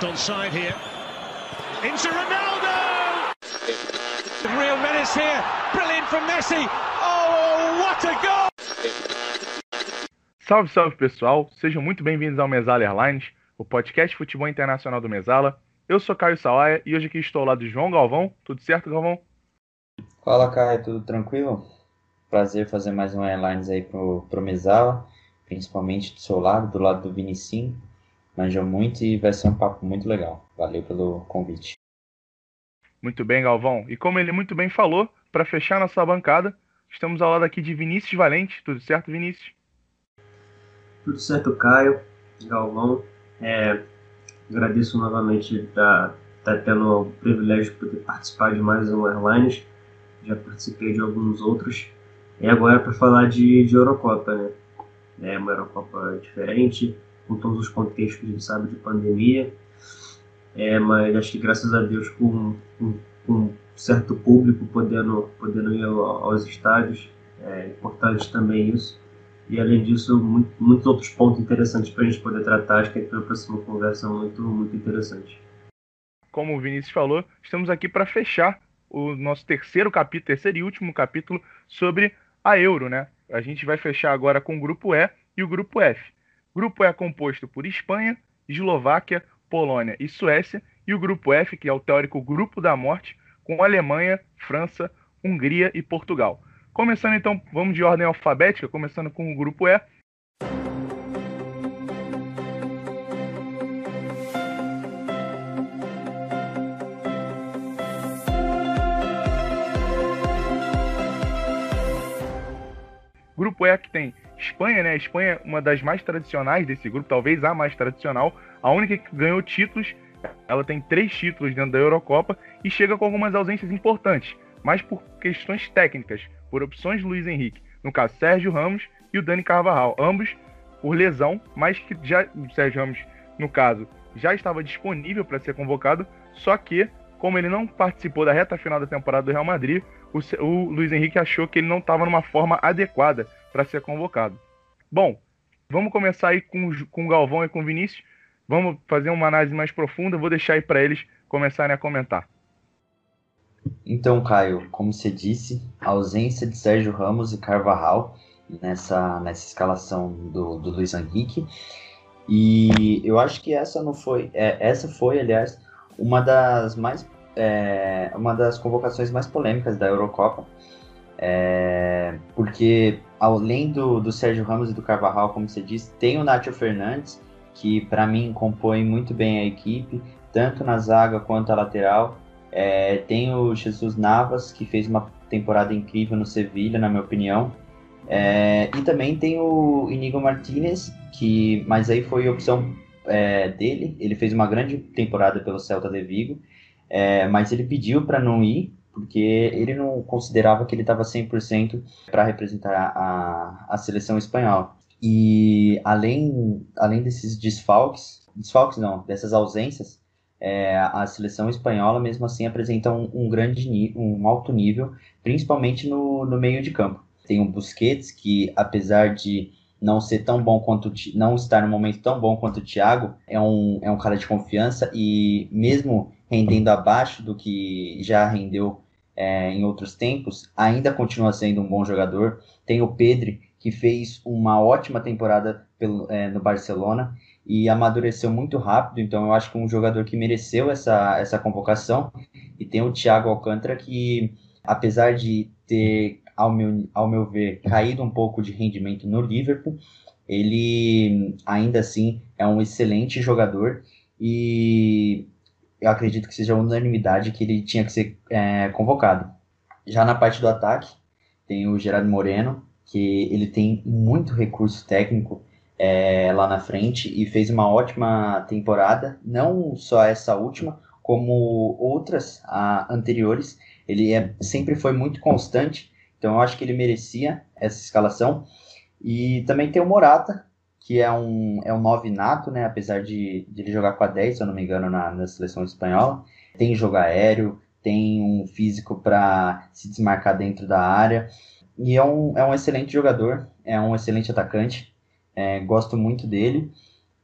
Left on side here. Into Ronaldo! Real menace here. Brilliant from Messi. Oh, what a goal! Salve, salve pessoal, sejam muito bem-vindos ao Mesala Airlines, o podcast futebol internacional do Mesala. Eu sou Caio Sawaia e hoje aqui estou ao lado de João Galvão. Tudo certo, Galvão? Fala, Caio, tudo tranquilo? Prazer fazer mais um Airlines aí pro, pro Mesala, principalmente do seu lado, do lado do Vinicinho. Manja muito e vai ser um papo muito legal. Valeu pelo convite. Muito bem, Galvão. E como ele muito bem falou, para fechar nossa bancada, estamos ao lado aqui de Vinícius Valente. Tudo certo, Vinícius? Tudo certo, Caio, Galvão. É, agradeço novamente estar tá, tá tendo o privilégio de poder participar de mais um Airlines. Já participei de alguns outros. E agora é para falar de, de Eurocopa, né? É uma Eurocopa diferente, com todos os contextos, sabe, de pandemia. É, mas acho que graças a Deus com, com, com certo público podendo, podendo ir aos estádios, é importante também isso. E além disso, muito, muitos outros pontos interessantes para a gente poder tratar. Acho que a próxima conversa é muito, muito interessante. Como o Vinícius falou, estamos aqui para fechar o nosso terceiro capítulo, terceiro e último capítulo sobre a Euro, né? A gente vai fechar agora com o grupo E e o grupo F. Grupo E é composto por Espanha, Eslováquia, Polônia e Suécia, e o grupo F, que é o teórico grupo da morte, com Alemanha, França, Hungria e Portugal. Começando então, vamos de ordem alfabética, começando com o grupo E. Grupo E que tem Espanha, né? A Espanha é uma das mais tradicionais desse grupo, talvez a mais tradicional, a única que ganhou títulos. Ela tem três títulos dentro da Eurocopa e chega com algumas ausências importantes, mas por questões técnicas, por opções Luiz Henrique, no caso Sérgio Ramos e o Dani Carvajal, ambos por lesão, mas que já o Sérgio Ramos, no caso, já estava disponível para ser convocado, só que como ele não participou da reta final da temporada do Real Madrid, o, o Luiz Henrique achou que ele não estava numa forma adequada para ser convocado. Bom, vamos começar aí com, com o Galvão e com o Vinícius. Vamos fazer uma análise mais profunda. Vou deixar aí para eles começarem a comentar. Então, Caio, como você disse, a ausência de Sérgio Ramos e Carvajal nessa, nessa escalação do, do Luiz Henrique. E eu acho que essa não foi, é, essa foi, aliás, uma das mais é, uma das convocações mais polêmicas da Eurocopa, é, porque além do, do Sérgio Ramos e do Carvajal, como você disse, tem o Nacho Fernandes, que para mim compõe muito bem a equipe, tanto na zaga quanto na lateral. É, tem o Jesus Navas, que fez uma temporada incrível no Sevilha, na minha opinião. É, e também tem o Inigo Martinez, que, mas aí foi opção é, dele. Ele fez uma grande temporada pelo Celta de Vigo, é, mas ele pediu para não ir, porque ele não considerava que ele estava 100% para representar a, a seleção espanhola. E além, além desses desfalques, desfalques não, dessas ausências, é, a seleção espanhola mesmo assim apresenta um, um grande um alto nível, principalmente no, no meio de campo. Tem o Busquets, que apesar de não ser tão bom quanto não estar no momento tão bom quanto o Thiago, é um, é um cara de confiança e mesmo rendendo abaixo do que já rendeu é, em outros tempos, ainda continua sendo um bom jogador. Tem o Pedri, que fez uma ótima temporada pelo, é, no Barcelona e amadureceu muito rápido, então eu acho que um jogador que mereceu essa, essa convocação. E tem o Thiago Alcântara, que apesar de ter, ao meu, ao meu ver, caído um pouco de rendimento no Liverpool, ele ainda assim é um excelente jogador e eu acredito que seja unanimidade que ele tinha que ser é, convocado. Já na parte do ataque, tem o Gerardo Moreno, que ele tem muito recurso técnico é, lá na frente e fez uma ótima temporada, não só essa última, como outras a, anteriores. Ele é, sempre foi muito constante, então eu acho que ele merecia essa escalação. E também tem o Morata, que é um, é um 9 nato, né? Apesar de, de ele jogar com a 10, se eu não me engano, na, na seleção espanhola. Tem jogo aéreo, tem um físico para se desmarcar dentro da área. E é um, é um excelente jogador, é um excelente atacante. É, gosto muito dele.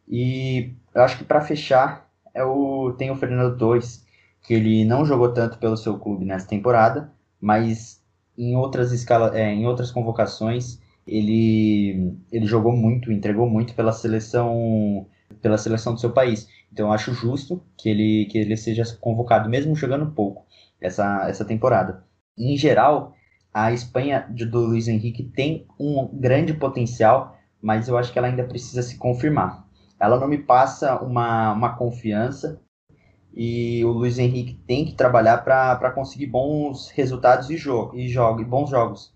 E eu acho que para fechar é o, tem o Fernando Torres, que ele não jogou tanto pelo seu clube nessa temporada, mas em outras, escala, é, em outras convocações ele, ele jogou muito, entregou muito pela seleção pela seleção do seu país. Então eu acho justo que ele, que ele seja convocado, mesmo jogando pouco, essa, essa temporada. Em geral, a Espanha do Luiz Henrique tem um grande potencial, mas eu acho que ela ainda precisa se confirmar. Ela não me passa uma, uma confiança e o Luiz Henrique tem que trabalhar para conseguir bons resultados e, jogo, e, jogo, e bons jogos.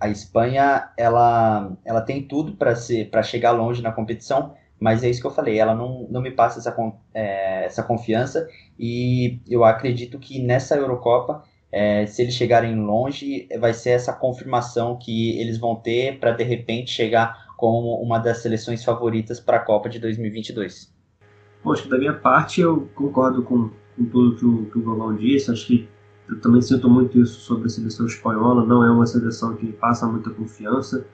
A Espanha ela, ela tem tudo para chegar longe na competição, mas é isso que eu falei, ela não, não me passa essa, é, essa confiança e eu acredito que nessa Eurocopa, é, se eles chegarem longe, vai ser essa confirmação que eles vão ter para de repente chegar como uma das seleções favoritas para a Copa de 2022. Poxa, da minha parte eu concordo com, com tudo que o, que o Galvão disse, acho que eu também sinto muito isso sobre a seleção espanhola, não é uma seleção que passa muita confiança,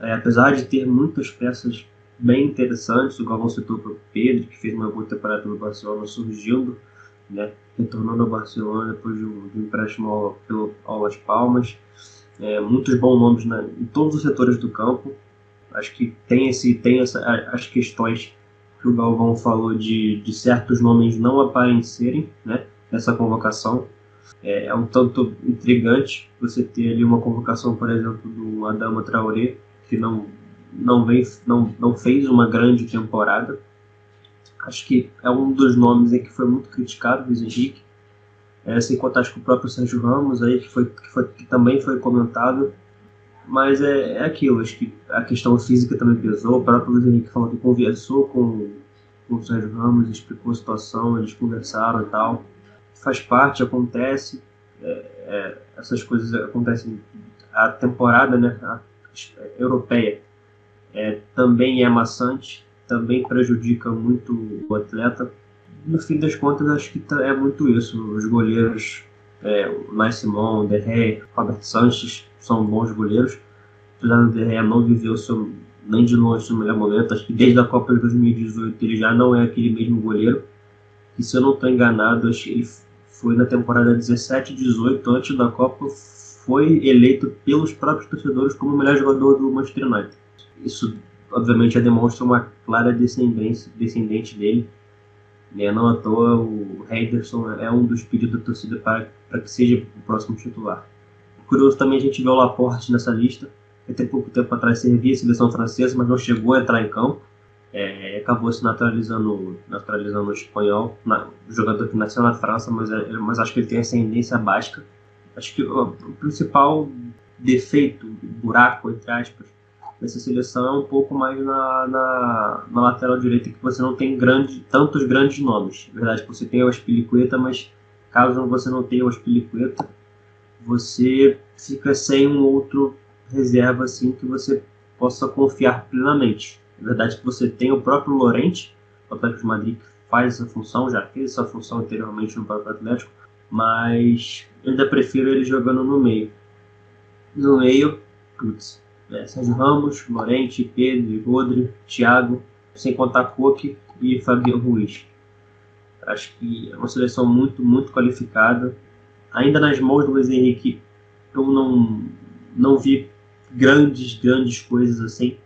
é, apesar de ter muitas peças bem interessantes. O Galvão citou o Pedro, que fez uma boa temporada pelo Barcelona, surgindo, né, retornando ao Barcelona depois de um, de um empréstimo ao, pelo, ao Las Palmas. É, muitos bons nomes né, em todos os setores do campo. Acho que tem, esse, tem essa, as questões que o Galvão falou de, de certos nomes não aparecerem né, nessa convocação. É, é, um tanto intrigante você ter ali uma convocação, por exemplo, do Adama Traoré, que não não, vem, não, não fez uma grande temporada. Acho que é um dos nomes em que foi muito criticado, Luiz Henrique. É, sem contar que o próprio Sérgio Ramos, aí, que, foi, que, foi, que também foi comentado. Mas é, é aquilo, acho que a questão física também pesou. O próprio Luiz Henrique falou que conversou com, com o Sérgio Ramos, explicou a situação, eles conversaram e tal. Faz parte, acontece. É, é, essas coisas acontecem. A temporada né, a, europeia é, também é maçante, também prejudica muito o atleta. No fim das contas, acho que tá, é muito isso. Os goleiros, é, o Simon, Derré, Robert Sanches, são bons goleiros. Apesar do Derré não viver o seu, nem de longe o seu melhor momento, acho que desde a Copa de 2018 ele já não é aquele mesmo goleiro. E se eu não estou enganado, acho que ele foi na temporada 17 18, antes da Copa, foi eleito pelos próprios torcedores como o melhor jogador do Manchester United. Isso, obviamente, já demonstra uma clara descendência, descendente dele. Né? Não à toa, o Henderson é um dos pedidos da torcida para, para que seja o próximo titular. Curioso também a gente vê o Laporte nessa lista. Até pouco tempo atrás servia a seleção francesa, mas não chegou a entrar em campo. É, acabou se naturalizando, naturalizando espanhol, na, jogador que nasceu na França, mas, é, mas acho que ele tem ascendência basca. Acho que o, o principal defeito, buraco, entre aspas, nessa seleção é um pouco mais na, na, na lateral direita, que você não tem grande, tantos grandes nomes. Na verdade, você tem o Aspilicueta, mas caso você não tenha o Aspilicueta, você fica sem um outro reserva assim que você possa confiar plenamente. Na verdade, que você tem o próprio Lorente, o Atlético de Madrid, que faz essa função, já fez essa função anteriormente no próprio Atlético, mas eu ainda prefiro ele jogando no meio. No meio, putz, é, Sérgio Ramos, Lorente, Pedro, Rodri, Thiago, sem contar Coque e Fabio Ruiz. Acho que é uma seleção muito, muito qualificada. Ainda nas mãos do Luiz Henrique, eu não, não vi grandes, grandes coisas assim.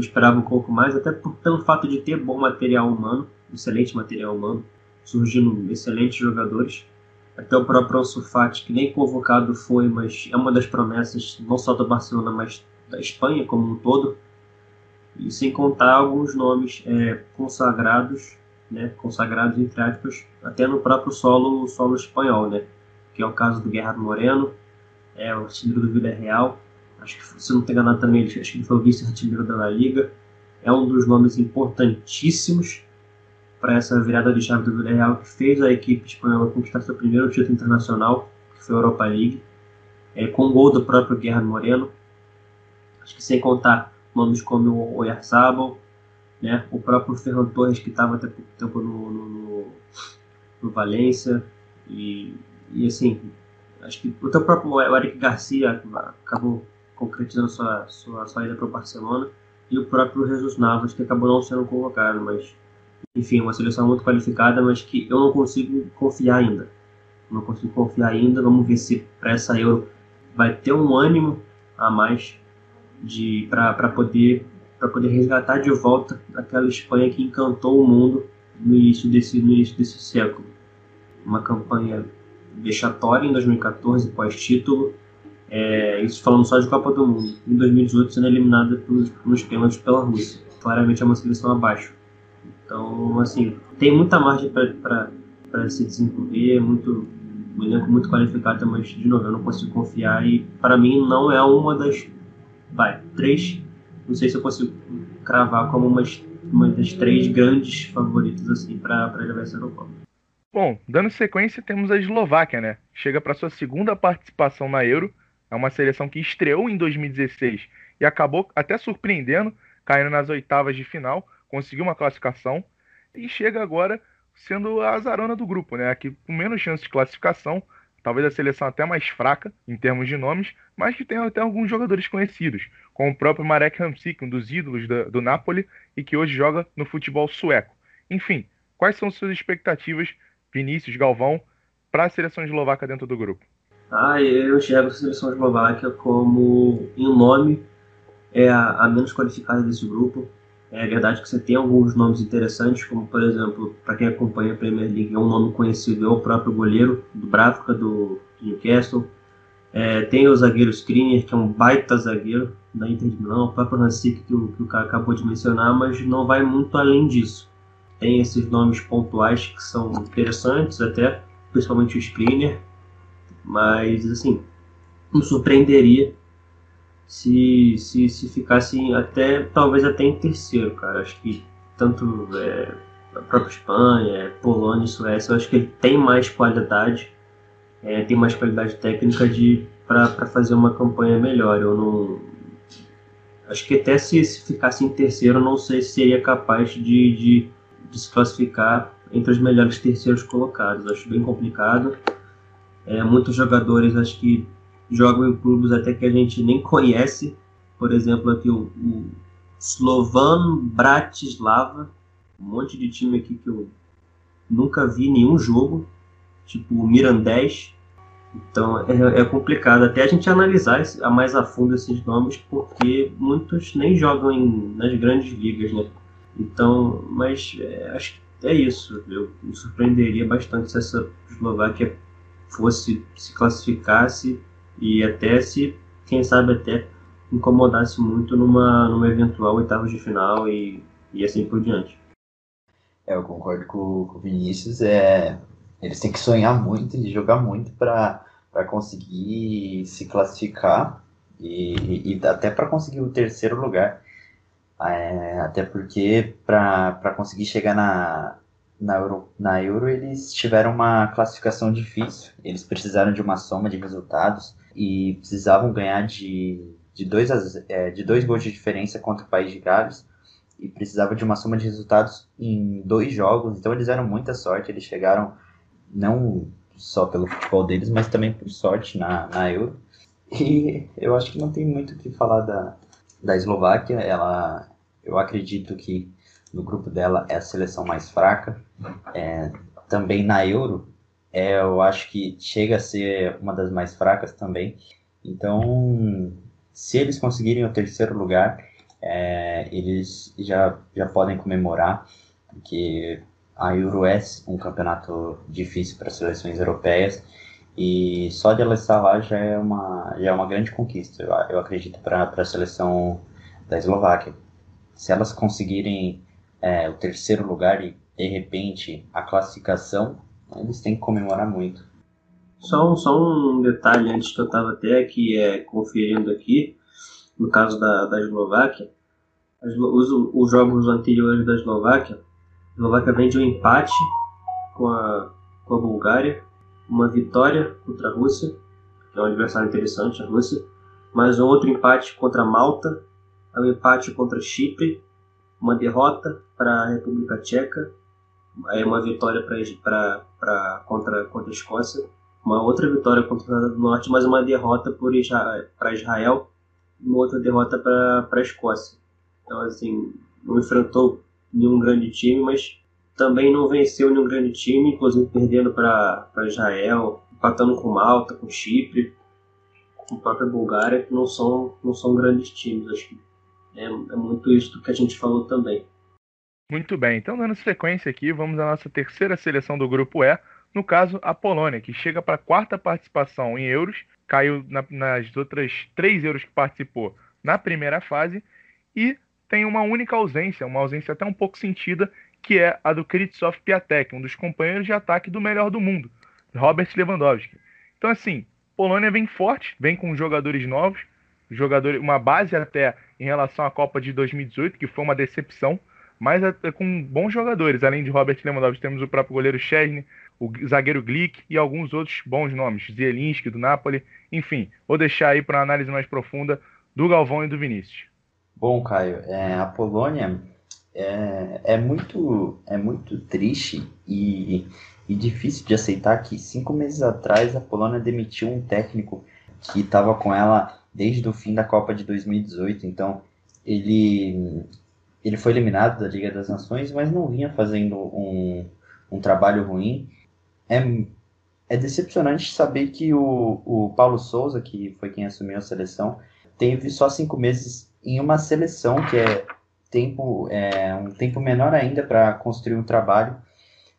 Eu esperava um pouco mais, até por pelo fato de ter bom material humano, excelente material humano, surgindo excelentes jogadores. Até o próprio Ansu que nem convocado foi, mas é uma das promessas, não só do Barcelona, mas da Espanha como um todo, e sem contar alguns nomes é, consagrados, né, consagrados entre aspas, até no próprio solo, solo espanhol, né, que é o caso do Guerra Moreno, é o artilheiro do Vila Real, acho que se não tem enganado também, acho que ele foi o vice-artilheiro da La Liga, é um dos nomes importantíssimos para essa virada de chave do Vila Real que fez a equipe espanhola conquistar seu primeiro título internacional, que foi a Europa League, é, com o gol do próprio Guerra Moreno, Acho que sem contar nomes como o Oyarzabal, né? o próprio Ferran Torres, que estava até pouco tempo no, no, no, no Valência. E, e assim, acho que o próprio Eric Garcia acabou concretizando sua, sua saída para o Barcelona. E o próprio Jesus Navas, que acabou não sendo convocado, mas enfim, uma seleção muito qualificada, mas que eu não consigo confiar ainda. Não consigo confiar ainda. Vamos ver se para essa Euro vai ter um ânimo a mais de para poder para poder resgatar de volta aquela Espanha que encantou o mundo no início desse no início desse século. Uma campanha vexatória em 2014 pós-título, é, isso falando só de Copa do Mundo. Em 2018 sendo eliminada pelos, nos pênaltis pela Rússia. Claramente é uma seleção abaixo. Então, assim, tem muita margem para se desenvolver, muito, um elenco muito qualificado, mas, de novo, eu não consigo confiar e, para mim, não é uma das, vai, três, não sei se eu consigo cravar como umas, uma das três grandes favoritas, assim, para levar essa Eurocopa. Bom, dando sequência, temos a Eslováquia, né? Chega para sua segunda participação na Euro, é uma seleção que estreou em 2016 e acabou até surpreendendo, caindo nas oitavas de final, conseguiu uma classificação e chega agora sendo a azarona do grupo, né? Aqui com menos chance de classificação, talvez a seleção até mais fraca em termos de nomes, mas que tem até alguns jogadores conhecidos, como o próprio Marek Hamsik, um dos ídolos do, do Napoli e que hoje joga no futebol sueco. Enfim, quais são suas expectativas, Vinícius, Galvão, para a seleção eslovaca dentro do grupo? Ah, eu enxergo a seleção eslovaca como, em nome, é a, a menos qualificada desse grupo é verdade que você tem alguns nomes interessantes, como por exemplo, para quem acompanha a Premier League, é um nome conhecido, é o próprio goleiro do Bravka, do Newcastle. É, tem o zagueiro Skriniar, que é um baita zagueiro da Inter de Milão, o próprio Hansik, que o, que o cara acabou de mencionar, mas não vai muito além disso. Tem esses nomes pontuais que são interessantes até, principalmente o Skriniar, mas assim, me surpreenderia se, se, se ficasse até, talvez até em terceiro, cara. Acho que tanto é, a própria Espanha, Polônia e Suécia, eu acho que ele tem mais qualidade, é, tem mais qualidade técnica de para fazer uma campanha melhor. Eu não. Acho que até se, se ficasse em terceiro, não sei se seria capaz de, de, de se classificar entre os melhores terceiros colocados. Acho bem complicado. É, muitos jogadores acho que jogam em clubes até que a gente nem conhece. Por exemplo, aqui o, o Slovan Bratislava, um monte de time aqui que eu nunca vi nenhum jogo, tipo o Mirandés. Então é, é, complicado até a gente analisar a mais a fundo esses nomes, porque muitos nem jogam em, nas grandes ligas, né? Então, mas é, acho que é isso. Eu me surpreenderia bastante se essa Eslováquia fosse se classificasse e até se, quem sabe até incomodasse muito numa, numa eventual oitava de final e, e assim por diante. É, eu concordo com, com o Vinícius, é, eles têm que sonhar muito e jogar muito para conseguir se classificar e, e até para conseguir o terceiro lugar. É, até porque para conseguir chegar na, na Euro, na Euro eles tiveram uma classificação difícil, eles precisaram de uma soma de resultados e precisavam ganhar de, de, dois, é, de dois gols de diferença contra o País de Gales e precisava de uma soma de resultados em dois jogos, então eles deram muita sorte, eles chegaram não só pelo futebol deles, mas também por sorte na, na Euro. E eu acho que não tem muito o que falar da, da Eslováquia, ela, eu acredito que no grupo dela é a seleção mais fraca, é, também na Euro é, eu acho que chega a ser uma das mais fracas também. Então, se eles conseguirem o terceiro lugar, é, eles já, já podem comemorar, porque a Euro é um campeonato difícil para seleções europeias e só de ela estar lá já é uma, já é uma grande conquista, eu, eu acredito, para a seleção da Eslováquia. Se elas conseguirem é, o terceiro lugar e, de repente, a classificação eles têm que comemorar muito. Só um, só um detalhe antes que eu estava até aqui é, conferindo aqui, no caso da, da Eslováquia, as, os, os jogos anteriores da Eslováquia, a Eslováquia vem de um empate com a, com a Bulgária, uma vitória contra a Rússia, que é um adversário interessante, a Rússia, mais um outro empate contra a Malta, um empate contra Chipre, uma derrota para a República Tcheca aí uma vitória pra, contra, contra a Escócia, uma outra vitória contra a do Norte, mas uma derrota para Israel e uma outra derrota para a Escócia. Então, assim, não enfrentou nenhum grande time, mas também não venceu nenhum grande time, inclusive perdendo para Israel, empatando com Malta, com Chipre, com a própria Bulgária, que não são, não são grandes times. Acho que é, é muito isso que a gente falou também. Muito bem, então dando sequência aqui, vamos à nossa terceira seleção do grupo E, no caso a Polônia, que chega para a quarta participação em euros, caiu na, nas outras três euros que participou na primeira fase e tem uma única ausência, uma ausência até um pouco sentida, que é a do Krzysztof Piatek, um dos companheiros de ataque do melhor do mundo, Robert Lewandowski. Então assim, Polônia vem forte, vem com jogadores novos, jogadores, uma base até em relação à Copa de 2018, que foi uma decepção, mas é com bons jogadores. Além de Robert Lewandowski, temos o próprio goleiro Chesney, o zagueiro Glick e alguns outros bons nomes, Zielinski do Napoli. Enfim, vou deixar aí para uma análise mais profunda do Galvão e do Vinícius. Bom, Caio, é, a Polônia é, é, muito, é muito triste e, e difícil de aceitar que cinco meses atrás a Polônia demitiu um técnico que estava com ela desde o fim da Copa de 2018. Então, ele ele foi eliminado da Liga das Nações, mas não vinha fazendo um, um trabalho ruim. É, é decepcionante saber que o, o Paulo Souza, que foi quem assumiu a seleção, teve só cinco meses em uma seleção que é tempo é um tempo menor ainda para construir um trabalho.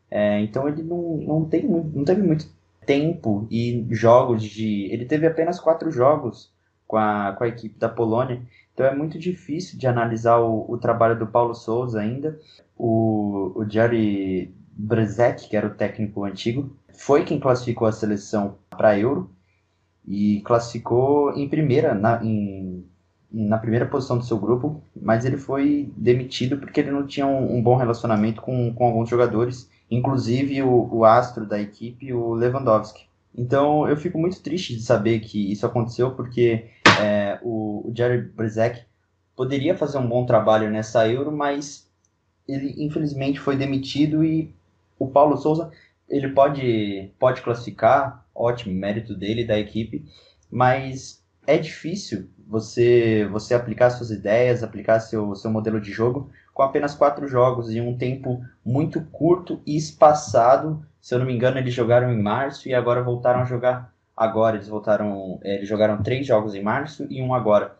É, então ele não, não, tem, não teve muito tempo e jogos de. Ele teve apenas quatro jogos com a, com a equipe da Polônia. Então é muito difícil de analisar o, o trabalho do Paulo Souza ainda. O, o Jerry Brezek, que era o técnico antigo, foi quem classificou a seleção para Euro e classificou em primeira, na, em, na primeira posição do seu grupo, mas ele foi demitido porque ele não tinha um, um bom relacionamento com, com alguns jogadores, inclusive o, o astro da equipe, o Lewandowski. Então eu fico muito triste de saber que isso aconteceu, porque é, o, o, Brzek poderia fazer um bom trabalho nessa Euro, mas ele infelizmente foi demitido e o Paulo Souza ele pode, pode classificar, ótimo, mérito dele, da equipe, mas é difícil você você aplicar suas ideias, aplicar seu, seu modelo de jogo com apenas quatro jogos em um tempo muito curto e espaçado. Se eu não me engano, eles jogaram em março e agora voltaram a jogar agora. Eles voltaram, é, eles jogaram três jogos em março e um agora.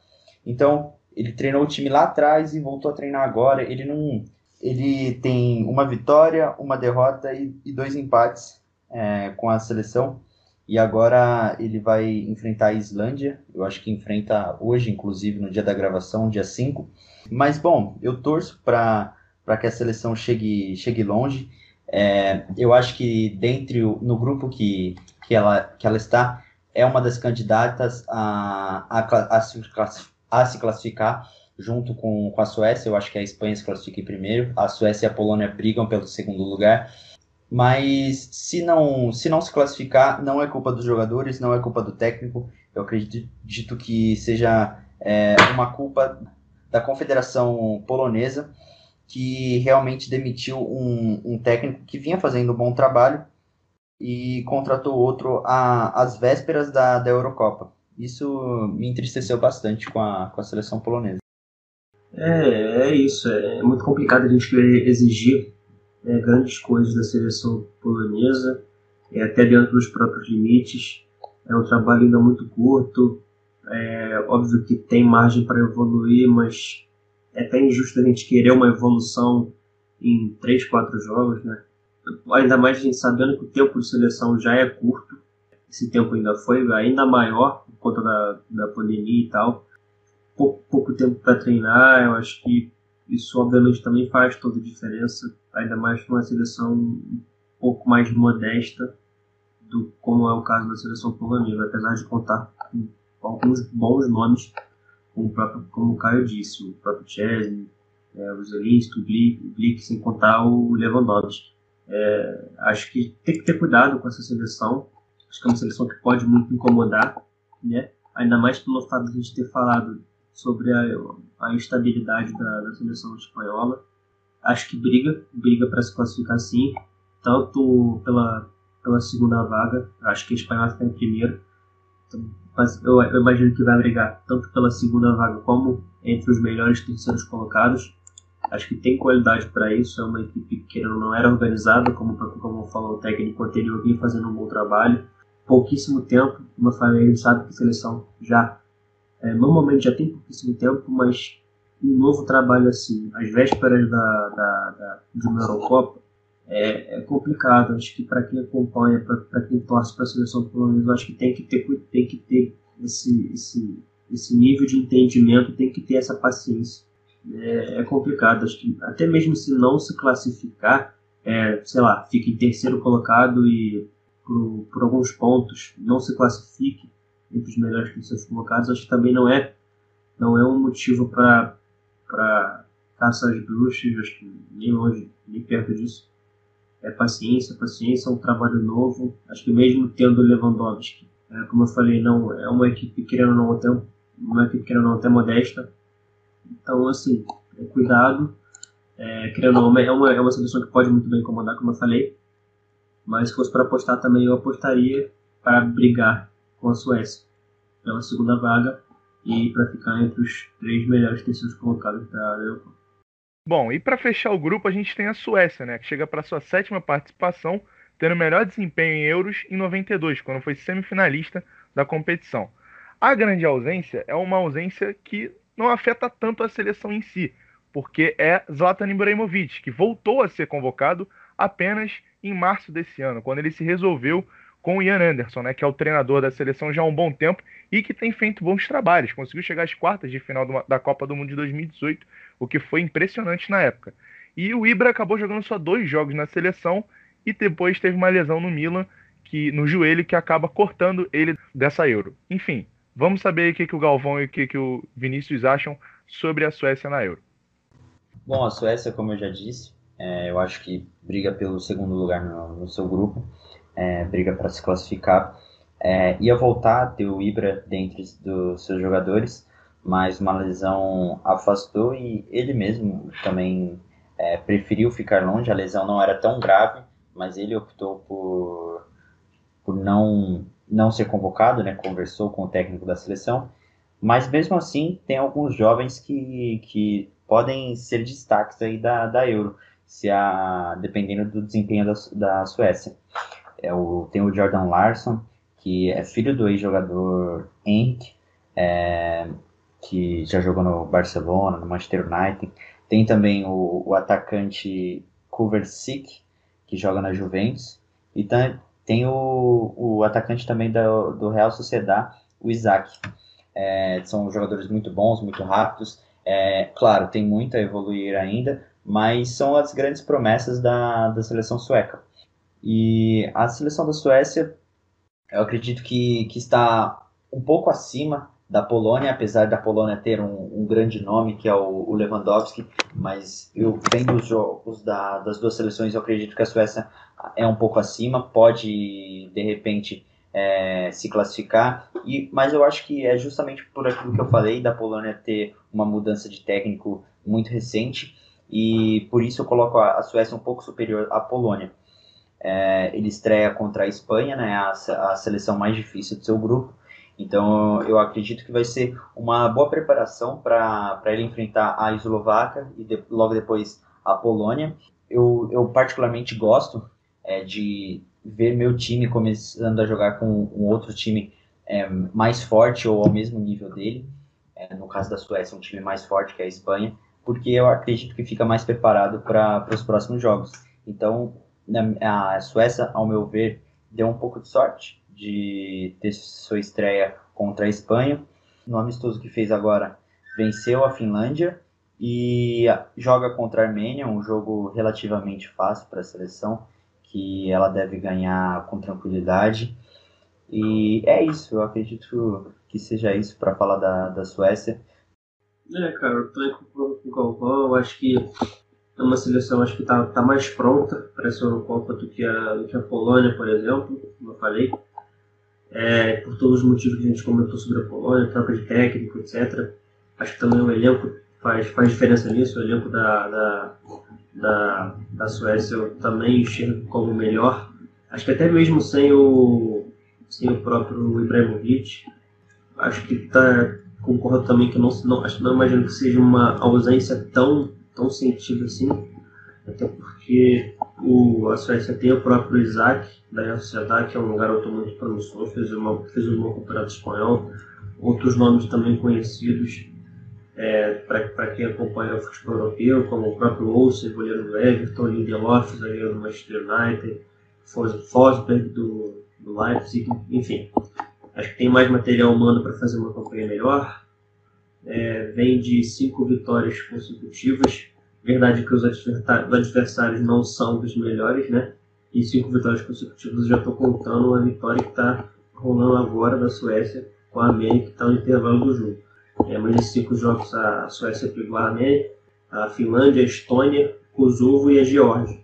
Então, ele treinou o time lá atrás e voltou a treinar agora. Ele não, ele tem uma vitória, uma derrota e, e dois empates é, com a seleção. E agora ele vai enfrentar a Islândia. Eu acho que enfrenta hoje, inclusive, no dia da gravação, dia 5. Mas, bom, eu torço para que a seleção chegue, chegue longe. É, eu acho que dentro no grupo que, que, ela, que ela está, é uma das candidatas a, a, a, se, a se classificar junto com, com a Suécia. Eu acho que a Espanha se classifica em primeiro, a Suécia e a Polônia brigam pelo segundo lugar. Mas se não, se não se classificar, não é culpa dos jogadores, não é culpa do técnico. Eu acredito que seja é, uma culpa da Confederação Polonesa que realmente demitiu um, um técnico que vinha fazendo um bom trabalho e contratou outro às vésperas da, da Eurocopa. Isso me entristeceu bastante com a, com a seleção polonesa. É, é isso. É muito complicado a gente querer exigir é, grandes coisas da seleção polonesa, é, até dentro dos próprios limites. É um trabalho ainda muito curto. É óbvio que tem margem para evoluir, mas é até injusto a gente querer uma evolução em 3, 4 jogos, né? Ainda mais a gente sabendo que o tempo de seleção já é curto. Esse tempo ainda foi ainda maior por conta da, da pandemia e tal. Pouco, pouco tempo para treinar, eu acho que isso obviamente também faz toda a diferença, ainda mais para uma seleção um pouco mais modesta do como é o caso da seleção polonesa, apesar de contar com alguns bons nomes como o, próprio, como o Caio disse, o próprio Chesney, é, o Zelinski, o Glick, o Glick, sem contar o Lewandowski. É, acho que tem que ter cuidado com essa seleção. Acho que é uma seleção que pode muito incomodar, né? ainda mais pelo fato de a gente ter falado sobre a, a instabilidade da, da seleção espanhola. Acho que briga, briga para se classificar sim, tanto pela, pela segunda vaga, acho que a Espanha está em primeiro, então, mas eu, eu, imagino que vai brigar tanto pela segunda vaga como entre os melhores terceiros colocados. Acho que tem qualidade para isso. É uma equipe que não era organizada, como, como falou o técnico anterior, vinha fazendo um bom trabalho. Pouquíssimo tempo, como eu falei, a gente sabe que a seleção já é, normalmente já tem pouquíssimo tempo, mas um novo trabalho assim, às vésperas da, da, da de uma Eurocopa, é, é complicado. Acho que para quem acompanha, para quem torce para a seleção polonesa, acho que tem que ter, tem que ter esse, esse, esse nível de entendimento, tem que ter essa paciência. É, é complicado. Acho que até mesmo se não se classificar, é, sei lá, fica em terceiro colocado e por, por alguns pontos não se classifique entre os melhores terceiros colocados, acho que também não é não é um motivo para para caça às bruxas, acho que nem longe, nem perto disso. É paciência, paciência, é um trabalho novo. Acho que mesmo tendo Lewandowski, é, como eu falei, não é uma equipe querendo não até uma equipe querendo não até modesta. Então, assim, é cuidado. É, querendo não, é uma, é uma seleção que pode muito bem incomodar, como eu falei. Mas se fosse para apostar também, eu apostaria para brigar com a Suécia pela segunda vaga e para ficar entre os três melhores terceiros colocados da Europa. Bom, e para fechar o grupo a gente tem a Suécia, né, que chega para sua sétima participação, tendo melhor desempenho em Euros em 92, quando foi semifinalista da competição. A grande ausência é uma ausência que não afeta tanto a seleção em si, porque é Zlatan Ibrahimovic, que voltou a ser convocado apenas em março desse ano, quando ele se resolveu com o Ian Anderson, né, que é o treinador da seleção já há um bom tempo e que tem feito bons trabalhos. Conseguiu chegar às quartas de final da Copa do Mundo de 2018, o que foi impressionante na época. E o Ibra acabou jogando só dois jogos na seleção e depois teve uma lesão no Milan, que no joelho, que acaba cortando ele dessa Euro. Enfim, vamos saber o que, que o Galvão e o que, que o Vinícius acham sobre a Suécia na Euro. Bom, a Suécia, como eu já disse, é, eu acho que briga pelo segundo lugar no, no seu grupo é, briga para se classificar. É, ia voltar a ter o Ibra dentre dos seus jogadores, mas uma lesão afastou e ele mesmo também é, preferiu ficar longe. A lesão não era tão grave, mas ele optou por, por não, não ser convocado, né? conversou com o técnico da seleção. Mas mesmo assim, tem alguns jovens que, que podem ser destaques aí da, da Euro, se a, dependendo do desempenho da, da Suécia. É o, tem o Jordan Larson, que é filho do ex-jogador Henrique, é, que já jogou no Barcelona, no Manchester United. Tem também o, o atacante Kuversik, que joga na Juventus. E tem, tem o, o atacante também do, do Real Sociedad, o Isaac. É, são jogadores muito bons, muito rápidos. É, claro, tem muito a evoluir ainda, mas são as grandes promessas da, da seleção sueca. E a seleção da Suécia, eu acredito que, que está um pouco acima da Polônia, apesar da Polônia ter um, um grande nome, que é o, o, Lewandowski, mas eu vendo os jogos da, das duas seleções, eu acredito que a Suécia é um pouco acima, pode, de repente, é, se classificar, e, mas eu acho que é justamente por aquilo que eu falei, da Polônia ter uma mudança de técnico muito recente, e por isso eu coloco a, a Suécia um pouco superior à Polônia. É, ele estreia contra a Espanha, né, a, a seleção mais difícil do seu grupo. Então eu acredito que vai ser uma boa preparação para ele enfrentar a Eslováquia e de, logo depois a Polônia. Eu, eu particularmente gosto é, de ver meu time começando a jogar com um outro time é, mais forte ou ao mesmo nível dele. É, no caso da Suécia, um time mais forte que a Espanha, porque eu acredito que fica mais preparado para os próximos jogos. Então a Suécia, ao meu ver, deu um pouco de sorte de ter sua estreia contra a Espanha. No amistoso que fez agora, venceu a Finlândia e joga contra a Armênia, um jogo relativamente fácil para a seleção, que ela deve ganhar com tranquilidade. E é isso, eu acredito que seja isso para falar da, da Suécia. É, cara, eu tô com o Galvão, eu acho que é uma seleção acho que está tá mais pronta para essa Eurocopa do que, a, do que a Polônia, por exemplo, como eu falei. É, por todos os motivos que a gente comentou sobre a Polônia, troca de técnico, etc. Acho que também o elenco faz, faz diferença nisso. O elenco da, da, da, da Suécia eu também enxergo como melhor. Acho que até mesmo sem o, sem o próprio Ibrahimovic, acho que tá, concordo também que não, não, acho, não imagino que seja uma ausência tão tão sentido assim, até porque o, a Suécia tem o próprio Isaac, da Real Sociedade, que é um garoto muito promissor, fez, uma, fez um bom campeonato espanhol, outros nomes também conhecidos é, para quem acompanha o futebol europeu, como o próprio Olsen, goleiro do Everton, Lindelof, zagueiro do Manchester United, Fosberg do, do Leipzig, enfim. Acho que tem mais material humano para fazer uma campanha melhor. É, vem de cinco vitórias consecutivas. Verdade que os adversários não são dos melhores, né? E cinco vitórias consecutivas já estou contando a vitória que está rolando agora da Suécia com a América, que está no intervalo do jogo. É, mas nesses cinco jogos a Suécia pegou a América, a Finlândia, a Estônia, Kosovo e a Geórgia.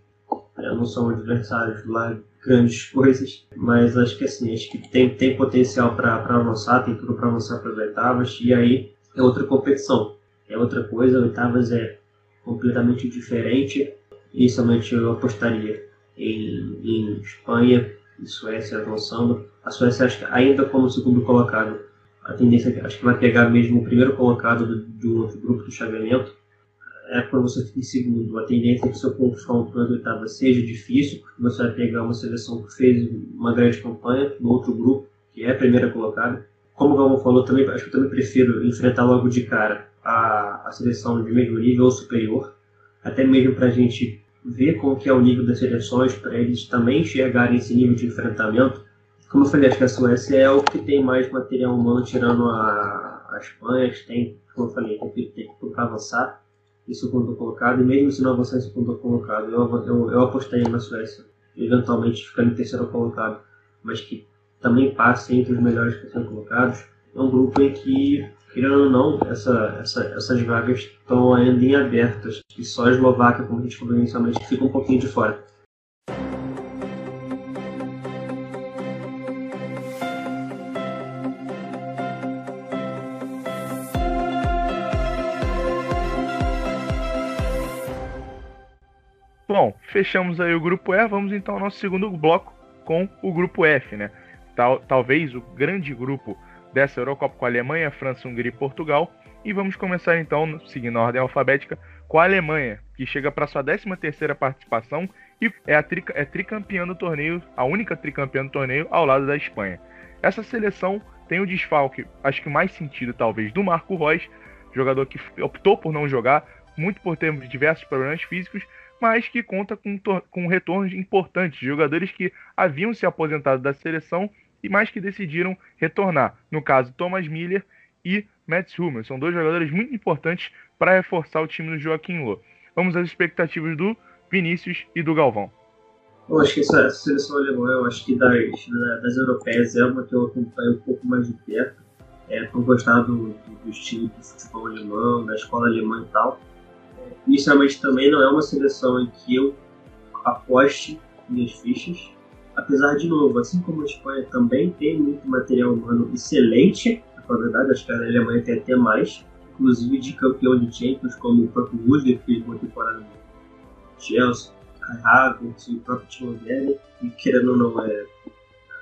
É, não são adversários lá grandes coisas, mas acho que assim, acho que tem, tem potencial para avançar, tem tudo para avançar para as oitavas, e aí é outra competição, é outra coisa, oitavas é completamente diferente, inicialmente eu apostaria em, em Espanha e Suécia avançando, a Suécia acho que ainda como segundo colocado, a tendência é acho que vai pegar mesmo o primeiro colocado do, do outro grupo do chaveamento, é quando você fica em segundo, a tendência é que seu confronto nas oitavas seja difícil, porque você vai pegar uma seleção que fez uma grande campanha no outro grupo, que é a primeira colocada. Como o Galvão falou, também, acho que eu também prefiro enfrentar logo de cara a, a seleção de mesmo nível ou superior, até mesmo para a gente ver como que é o nível das seleções, para eles também enxergarem esse nível de enfrentamento. Como eu falei, acho que a Suécia é o que tem mais material humano, tirando a, a Espanha, que tem, como eu falei, tem, tem para avançar em segundo colocado, e mesmo se não avançar em segundo colocado, eu, eu, eu apostaria na Suécia, eventualmente ficando em terceiro colocado, mas que também passe entre os melhores terceiro colocados. É um grupo em que, querendo ou não, essa, essa, essas vagas estão ainda em abertas, e só a Eslováquia, como a gente falou inicialmente, fica um pouquinho de fora. Bom, fechamos aí o grupo E, vamos então ao nosso segundo bloco com o grupo F, né? Tal, talvez o grande grupo dessa Eurocopa com a Alemanha, França, Hungria e Portugal. E vamos começar então, seguindo a ordem alfabética, com a Alemanha, que chega para sua 13 terceira participação e é, a tri, é tricampeã do torneio, a única tricampeã do torneio ao lado da Espanha. Essa seleção tem o desfalque, acho que mais sentido talvez, do Marco Reus, jogador que optou por não jogar, muito por ter diversos problemas físicos, mas que conta com, com retornos importantes, jogadores que haviam se aposentado da seleção mais que decidiram retornar. No caso, Thomas Miller e Mats Hummel. São dois jogadores muito importantes para reforçar o time do Joaquim Lô. Vamos às expectativas do Vinícius e do Galvão. Eu acho que essa, seleção alemã, eu acho que das, das europeias é uma que eu acompanho um pouco mais de perto. É, por gostar do, do estilo do futebol alemão, da escola alemã e tal inicialmente também não é uma seleção em que eu aposte minhas fichas. Apesar de novo, assim como a Espanha também tem muito material humano excelente, na verdade, acho que a Alemanha tem até mais, inclusive de campeão de Champions, como o próprio Rudiger, que fez uma temporada no Chelsea, Kai Havertz, o próprio Timo Werner, e querendo ou não, é,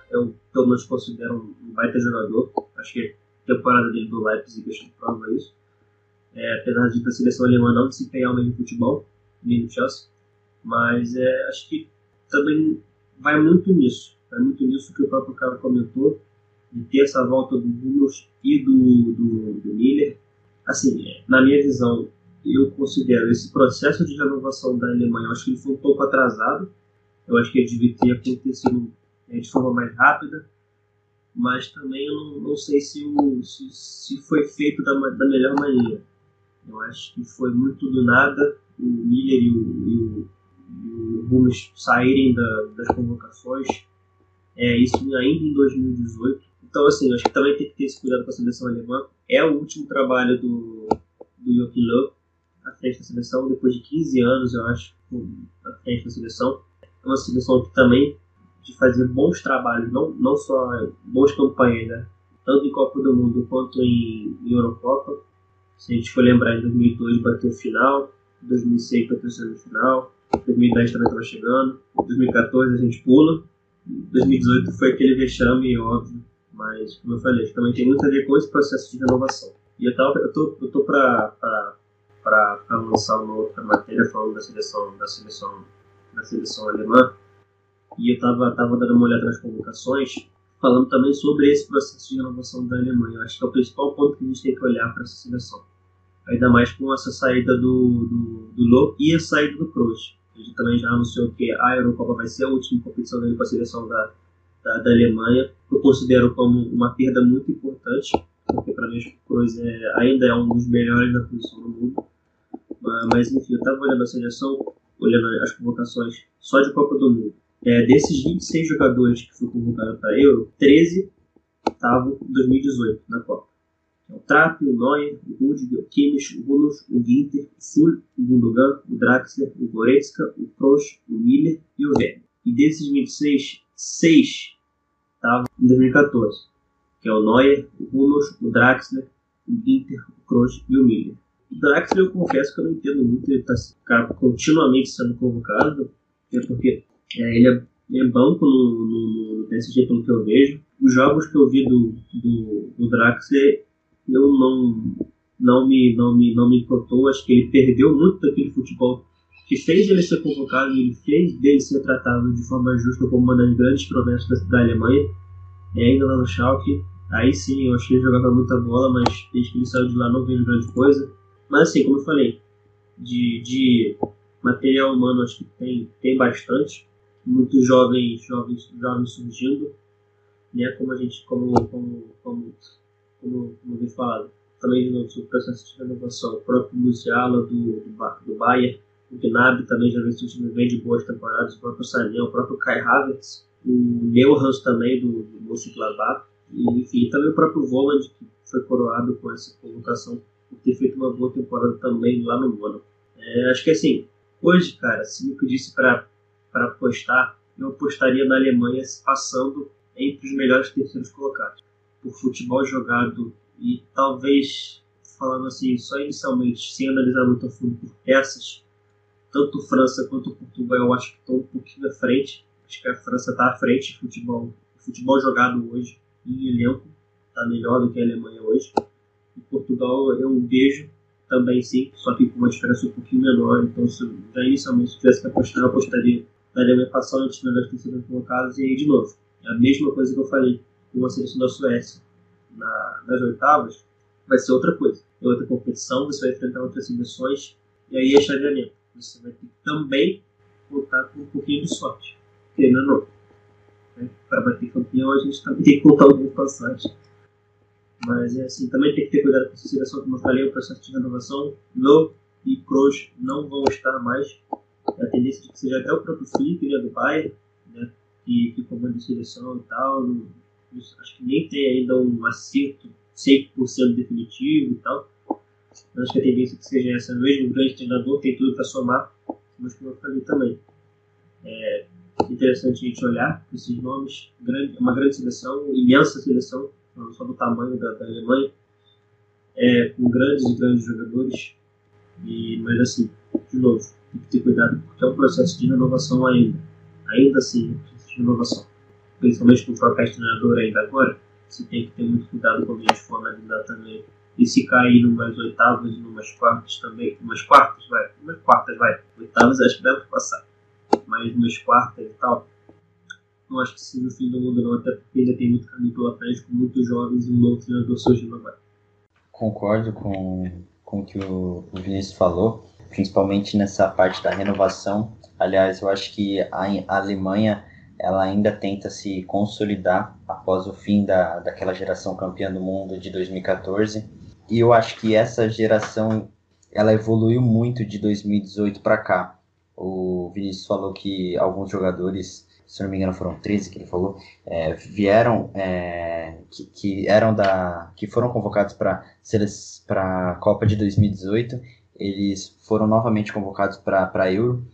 eu pelo menos considero um baita jogador. Acho que a temporada dele do Leipzig acho que prova isso é, apesar de a seleção alemã não desempenhar o mesmo futebol, nem no Chelsea, mas é, acho que também vai muito nisso, vai muito nisso que o próprio cara comentou, de ter essa volta do Hummels e do, do, do Miller. Assim, é, na minha visão, eu considero esse processo de renovação da Alemanha, eu acho que ele foi um pouco atrasado, eu acho que ele devia ter acontecido é, de forma mais rápida, mas também eu não, não sei se, o, se, se foi feito da, da melhor maneira. Eu acho que foi muito do nada o Miller e o, e o, Rumes saírem da, das convocações. É, isso ainda em 2018. Então, assim, acho que também tem que ter esse cuidado com a seleção alemã. É o último trabalho do, do Joachim Löw à frente da seleção, depois de 15 anos, eu acho, à frente da seleção. É uma seleção que também de fazer bons trabalhos, não, não só boas campanhas, né? tanto em Copa do Mundo quanto em, em Eurocopa. Se a gente for lembrar, em 2002 bateu final, em 2006 bateu semifinal, em 2010 também estava chegando, em 2014 a gente pula, em 2018 foi aquele vexame, óbvio, mas, como eu falei, também tem muito a ver com esse processo de renovação. E eu, tava, eu tô, eu tô para lançar uma outra matéria falando da seleção da seleção da seleção alemã e eu estava tava dando uma olhada nas convocações falando também sobre esse processo de renovação da Alemanha. Eu acho que é o principal ponto que a gente tem que olhar para essa seleção. Ainda mais com essa saída do, do, do Lô e a saída do Kroos. Gente também já anunciou que a Eurocopa vai ser a última competição dele com a seleção da, da, da Alemanha. Eu considero como uma perda muito importante, porque para mim o Kroos é, ainda é um dos melhores da posição do mundo. Mas, enfim, eu estava olhando a seleção, olhando as convocações só de Copa do Mundo. É, desses 26 jogadores que foram convocados para a Euro, 13 estavam em 2018 na Copa. O Trapp, o Neuer, o Rudiger, o Kimmich, o Runos, o Ginter, o Sul, o Gundogan, o Draxler, o Goretzka, o Kroos, o Miller e o Werner. E desses 26, 6 estavam em 2014, que é o Neuer, o Runos, o Draxler, o Ginter, o Kroos e o Miller. O Draxler eu confesso que eu não entendo muito, ele está continuamente sendo convocado, é porque é, ele, é, ele, é, banco no, no, no, PSG, pelo que eu vejo. Os jogos que eu vi do, do, do Draxler, eu não, não, me, não, me, não me importou. Acho que ele perdeu muito daquele futebol que fez ele ser convocado ele fez dele ser tratado de forma justa como uma das grandes promessas da, da Alemanha. E ainda lá no Schalke, aí sim, eu achei que ele jogava muita bola, mas desde que ele saiu de lá não vejo grande coisa. Mas assim, como eu falei, de, de material humano acho que tem, tem bastante muitos jovens, jovens, jovens surgindo, né? Como a gente, como, como, como, como, como eu falado, também de novo sobre o processo de renovação, o próprio Musiala do, do, do Bayern, o Gnabry também já vem surgindo bem de boas temporadas, o próprio Sané, o próprio Kai Havertz, o Neuhaus também do, do Mönchengladbach, e enfim, também o próprio Voland que foi coroado com essa convocação por ter feito uma boa temporada também lá no Mônaco. É, acho que assim, hoje, cara, se me pedisse para apostar, eu apostaria na Alemanha passando entre os melhores terceiros colocados. Por futebol jogado e talvez, falando assim, só inicialmente, sem analisar muito a fundo por peças, tanto França quanto Portugal eu acho que estão um pouquinho à frente. Acho que a França está à frente de futebol, futebol jogado hoje em elenco, está melhor do que a Alemanha hoje. E Portugal eu vejo também sim, só que com uma diferença um pouquinho menor. Então, se já inicialmente se tivesse que apostar, eu apostaria na alimentação entre os melhores terceiros colocados. E aí, de novo, é a mesma coisa que eu falei com a seleção da Suécia na, nas oitavas, vai ser outra coisa. É outra competição, você vai enfrentar outras seleções, e aí é chaveamento. Você vai ter que também contar com um pouquinho de sorte. Ou não. Né? Para bater campeão, a gente também tem que contar algumas passagens. Mas é assim, também tem que ter cuidado com essa seleção, como eu falei, o processo de renovação. Low e Kroos não vão estar mais a tendência de que seja até o próprio Felipe, né, do Bayern, né, que, que comanda a seleção e tal. Acho que nem tem ainda um acerto 100% definitivo e tal. Acho que a tendência é que seja essa mesmo. O grande treinador tem tudo para somar, mas como eu falei também. É interessante a gente olhar esses nomes. Grande, uma grande seleção, imensa seleção, não só do tamanho da, da Alemanha, é, com grandes e grandes jogadores. E, mas assim, de novo, tem que ter cuidado porque é um processo de renovação ainda. Ainda assim, é um processo de renovação. Principalmente com trocar de treinador ainda agora, você tem que ter muito cuidado quando a gente for analisar também. E se cair numas oitavas e numas quartas também, umas quartas, vai, umas quartas, vai. Oitavas acho que deve passar. Mas umas quartas e tal, não acho que seja o fim do mundo não, até porque ainda tem muito caminho pela frente, com muitos jovens e um novo treinador surgindo agora. Concordo com, com o que o Vinícius falou principalmente nessa parte da renovação. Aliás, eu acho que a Alemanha ela ainda tenta se consolidar após o fim da, daquela geração campeã do mundo de 2014. E eu acho que essa geração ela evoluiu muito de 2018 para cá. O Vinícius falou que alguns jogadores, se não me engano foram 13 que ele falou, é, vieram é, que, que, eram da que foram convocados para a Copa de 2018 eles foram novamente convocados para a Euro.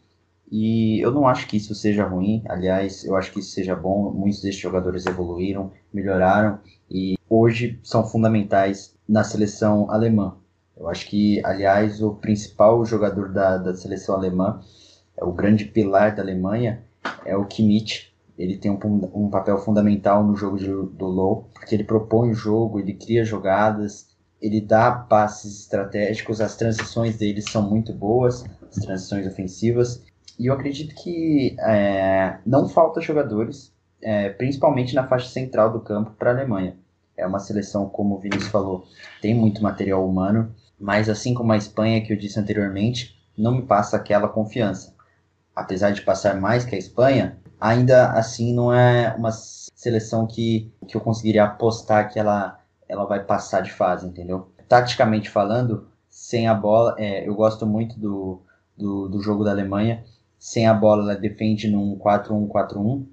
E eu não acho que isso seja ruim, aliás, eu acho que isso seja bom. Muitos desses jogadores evoluíram, melhoraram e hoje são fundamentais na seleção alemã. Eu acho que, aliás, o principal jogador da, da seleção alemã, é o grande pilar da Alemanha, é o Kimmich. Ele tem um, um papel fundamental no jogo de, do Low, porque ele propõe o jogo, ele cria jogadas, ele dá passes estratégicos, as transições dele são muito boas, as transições ofensivas. E eu acredito que é, não falta jogadores, é, principalmente na faixa central do campo, para a Alemanha. É uma seleção, como o Vinícius falou, tem muito material humano, mas assim como a Espanha, que eu disse anteriormente, não me passa aquela confiança. Apesar de passar mais que a Espanha, ainda assim não é uma seleção que, que eu conseguiria apostar que ela, ela vai passar de fase, entendeu? Taticamente falando, sem a bola, é, eu gosto muito do, do, do, jogo da Alemanha. Sem a bola, ela defende num 4-1-4-1,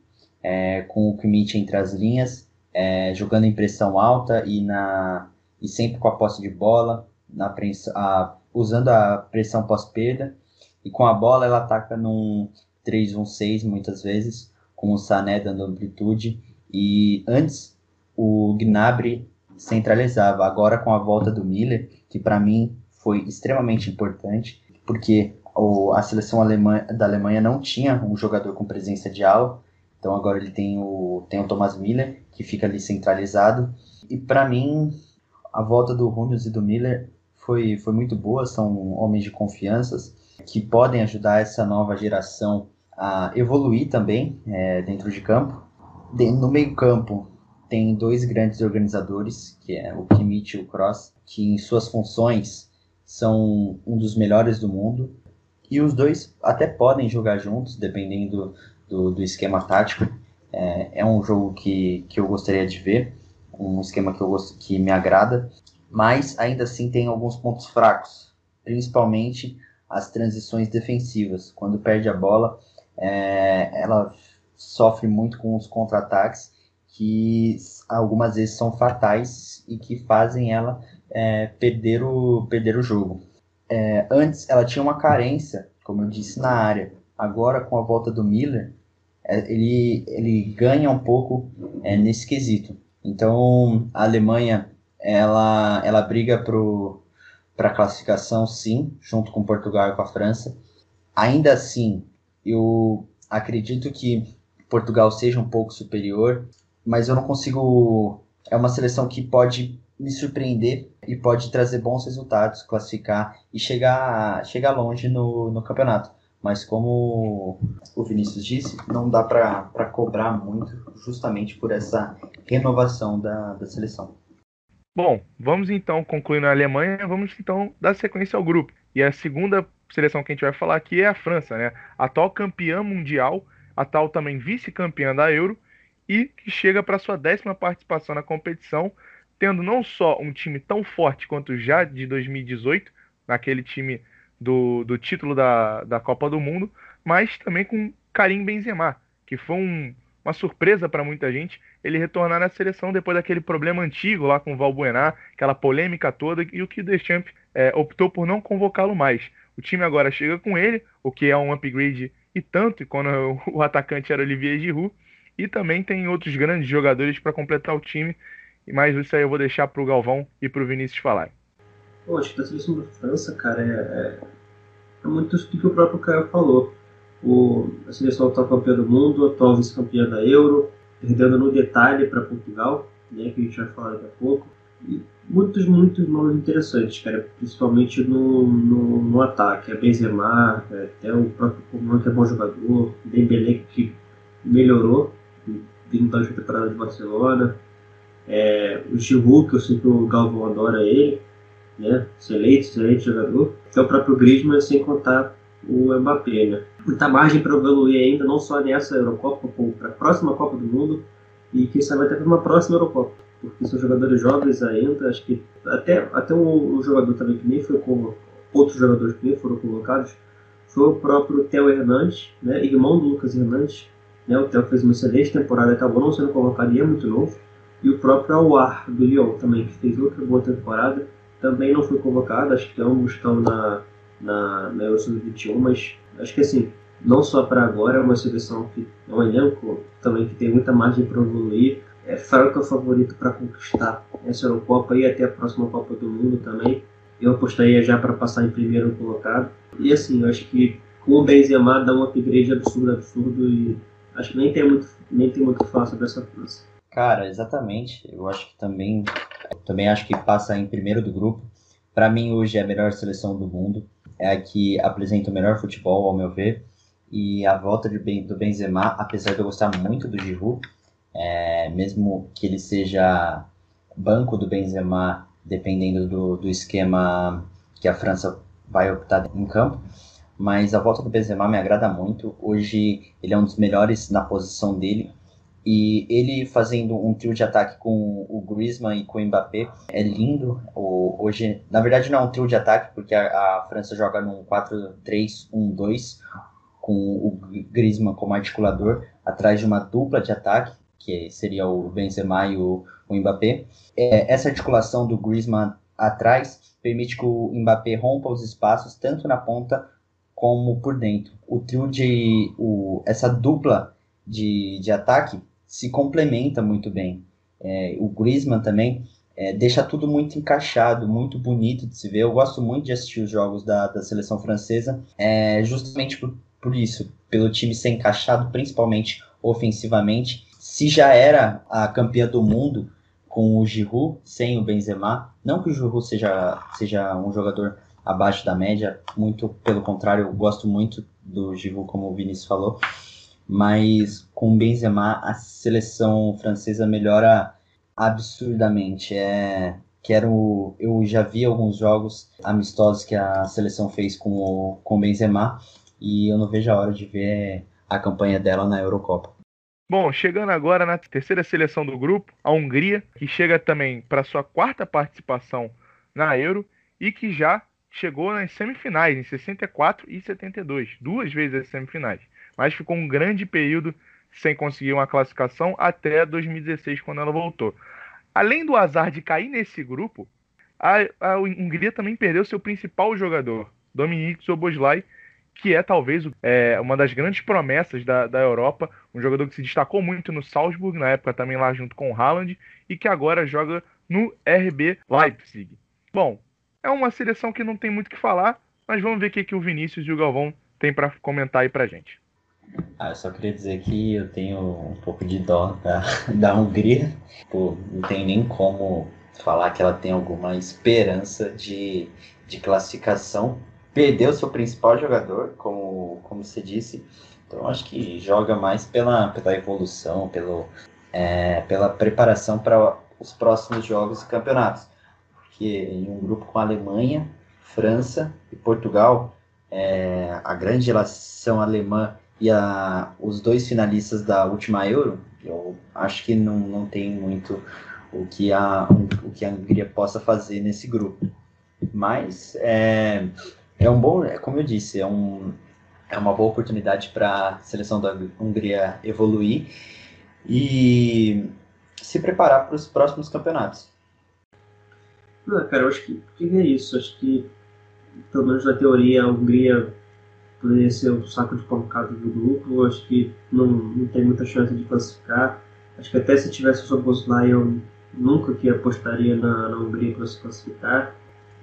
é, com o Kimmich entre as linhas, é, jogando em pressão alta e, na, e sempre com a posse de bola, na a, usando a pressão pós-perda. E com a bola, ela ataca num 3-1-6 muitas vezes, com o Sané dando amplitude. E antes o Gnabry centralizava, agora com a volta do Miller, que para mim foi extremamente importante, porque o, a seleção alemã, da Alemanha não tinha um jogador com presença de ala, então agora ele tem o, tem o Thomas Miller, que fica ali centralizado. E para mim, a volta do Hummels e do Miller foi, foi muito boa, são homens de confianças que podem ajudar essa nova geração a evoluir também é, dentro de campo. De, no meio campo tem dois grandes organizadores, que é o Kimmich e o Cross, que em suas funções são um dos melhores do mundo. E os dois até podem jogar juntos, dependendo do, do esquema tático. É, é, um jogo que, que eu gostaria de ver, um esquema que, eu gosto, que me agrada, mas ainda assim tem alguns pontos fracos, principalmente as transições defensivas. Quando perde a bola, é, ela sofre muito com os contra-ataques que algumas vezes são fatais e que fazem ela é, perder, o, perder o jogo. É, antes ela tinha uma carência, como eu disse, na área. Agora, com a volta do Miller, é, ele, ele ganha um pouco é, nesse quesito. Então, a Alemanha ela, ela briga para a classificação, sim, junto com Portugal e com a França. Ainda assim, eu acredito que Portugal seja um pouco superior, mas eu não consigo. É uma seleção que pode me surpreender e pode trazer bons resultados, classificar e chegar, chegar longe no, no campeonato. Mas como o Vinícius disse, não dá para cobrar muito justamente por essa renovação da, da seleção. Bom, vamos então concluir na Alemanha, vamos então dar sequência ao grupo. E a segunda seleção que a gente vai falar aqui é a França, né? Atual campeã mundial, atual também vice-campeã da Euro e que chega para sua décima participação na competição, tendo não só um time tão forte quanto já de 2018, naquele time do, do título da, da Copa do Mundo, mas também com Karim Benzema, que foi um, uma surpresa para muita gente ele retornar na seleção depois daquele problema antigo lá com o Valbuena, aquela polêmica toda, e o que o Deschamps é, optou por não convocá-lo mais. O time agora chega com ele, o que é um upgrade e tanto, quando o atacante era Olivier Giroud, e também tem outros grandes jogadores para completar o time, mas isso aí eu vou deixar para o Galvão e para o Vinícius falar. Acho que a seleção da França, cara, é, é, é muito isso que o próprio Caio falou. O, a seleção atual campeã do mundo, atual vice-campeã da Euro, perdendo no detalhe para Portugal, né, que a gente vai falar daqui a pouco. E muitos, muitos nomes interessantes, cara, principalmente no, no, no ataque. A Benzema, é, até o próprio Coman, que é bom jogador, Dembélé, que melhorou, vindo da última temporada de Barcelona. É, o Giroud, que eu sei que o Galvão adora ele, né? Excelente, excelente jogador. Até o próprio Griezmann, sem contar o Mbappé, né? Muita margem para evoluir ainda, não só nessa Eurocopa, como para a próxima Copa do Mundo e quem sabe até para uma próxima Eurocopa. Porque são jogadores jovens ainda, acho que até, até um, um jogador também que nem foi com outros jogadores que nem foram convocados, foi o próprio Theo Hernandes, né, irmão do Lucas Hernandes. Né, o Theo fez uma excelente temporada, acabou não sendo convocado e é muito novo. E o próprio Aouar, do Lyon, também, que fez outra boa temporada, também não foi convocado. Acho que ambos estão na, na, na Euro Sub-21, mas acho que assim, não só para agora, é uma seleção que é um elenco também que tem muita margem para evoluir. É franco favorito para conquistar essa Eurocopa e até a próxima Copa do Mundo também. Eu apostaria já para passar em primeiro colocado. E assim, eu acho que com o Benzema dá um upgrade absurdo, absurdo e acho que nem tem muito, nem tem muito fácil dessa França. Cara, exatamente. Eu acho que também também acho que passa em primeiro do grupo. Para mim, hoje é a melhor seleção do mundo. É a que apresenta o melhor futebol, ao meu ver. E a volta de ben, do Benzema, apesar de eu gostar muito do Giroud, é, mesmo que ele seja banco do Benzema, dependendo do, do esquema que a França vai optar em campo, mas a volta do Benzema me agrada muito. Hoje ele é um dos melhores na posição dele. E ele fazendo um trio de ataque com o Griezmann e com o Mbappé é lindo. O, hoje, na verdade, não é um trio de ataque, porque a, a França joga num 4-3-1-2, com o Griezmann como articulador, atrás de uma dupla de ataque, que seria o Benzema e o, o Mbappé. É, essa articulação do Griezmann atrás permite que o Mbappé rompa os espaços, tanto na ponta como por dentro. O trio de. O, essa dupla de, de ataque se complementa muito bem. É, o Griezmann também é, deixa tudo muito encaixado, muito bonito de se ver. Eu gosto muito de assistir os jogos da, da seleção francesa, é, justamente por, por isso, pelo time ser encaixado, principalmente ofensivamente. Se já era a campeã do mundo com o Giroud, sem o Benzema, não que o Giroud seja, seja um jogador abaixo da média, muito pelo contrário, eu gosto muito do Giroud, como o Vinícius falou, mas com o Benzema a seleção francesa melhora absurdamente. É, quero, eu já vi alguns jogos amistosos que a seleção fez com o, com Benzema e eu não vejo a hora de ver a campanha dela na Eurocopa. Bom, chegando agora na terceira seleção do grupo, a Hungria, que chega também para sua quarta participação na Euro e que já chegou nas semifinais, em 64 e 72, duas vezes as semifinais, mas ficou um grande período sem conseguir uma classificação até 2016, quando ela voltou. Além do azar de cair nesse grupo, a, a Hungria também perdeu seu principal jogador, Dominik Soboslai, que é talvez é, uma das grandes promessas da, da Europa, um jogador que se destacou muito no Salzburg, na época também lá junto com o Haaland, e que agora joga no RB Leipzig. Bom, é uma seleção que não tem muito o que falar, mas vamos ver o que, que o Vinícius e o Galvão têm para comentar aí pra gente. Ah, eu só queria dizer que eu tenho um pouco de dó da, da Hungria. Não tem nem como falar que ela tem alguma esperança de, de classificação. Perdeu seu principal jogador, como, como você disse. Então acho que joga mais pela, pela evolução, pelo, é, pela preparação para os próximos jogos e campeonatos que em um grupo com a Alemanha, França e Portugal, é, a grande relação alemã e a, os dois finalistas da última Euro, eu acho que não, não tem muito o que, a, o que a Hungria possa fazer nesse grupo. Mas é, é um bom, é, como eu disse, é, um, é uma boa oportunidade para a seleção da Hungria evoluir e se preparar para os próximos campeonatos. Não, cara, eu acho que, que é isso. Acho que, pelo menos na teoria, a Hungria poderia ser o saco de pancada do grupo. Acho que não, não tem muita chance de classificar. Acho que até se tivesse o Soboslai, eu nunca que apostaria na, na Hungria para se classificar.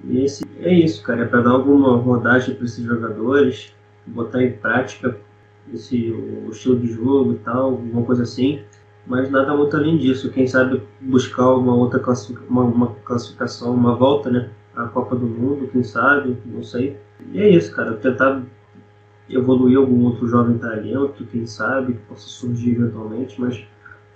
E esse, é isso, cara. É para dar alguma rodagem para esses jogadores, botar em prática esse, o estilo de jogo e tal, alguma coisa assim mas nada muito além disso. Quem sabe buscar uma outra classific uma, uma, classificação, uma volta, né? A Copa do Mundo, quem sabe, não sei. E é isso, cara. Tentar evoluir algum outro jovem talento, quem sabe, que possa surgir eventualmente, mas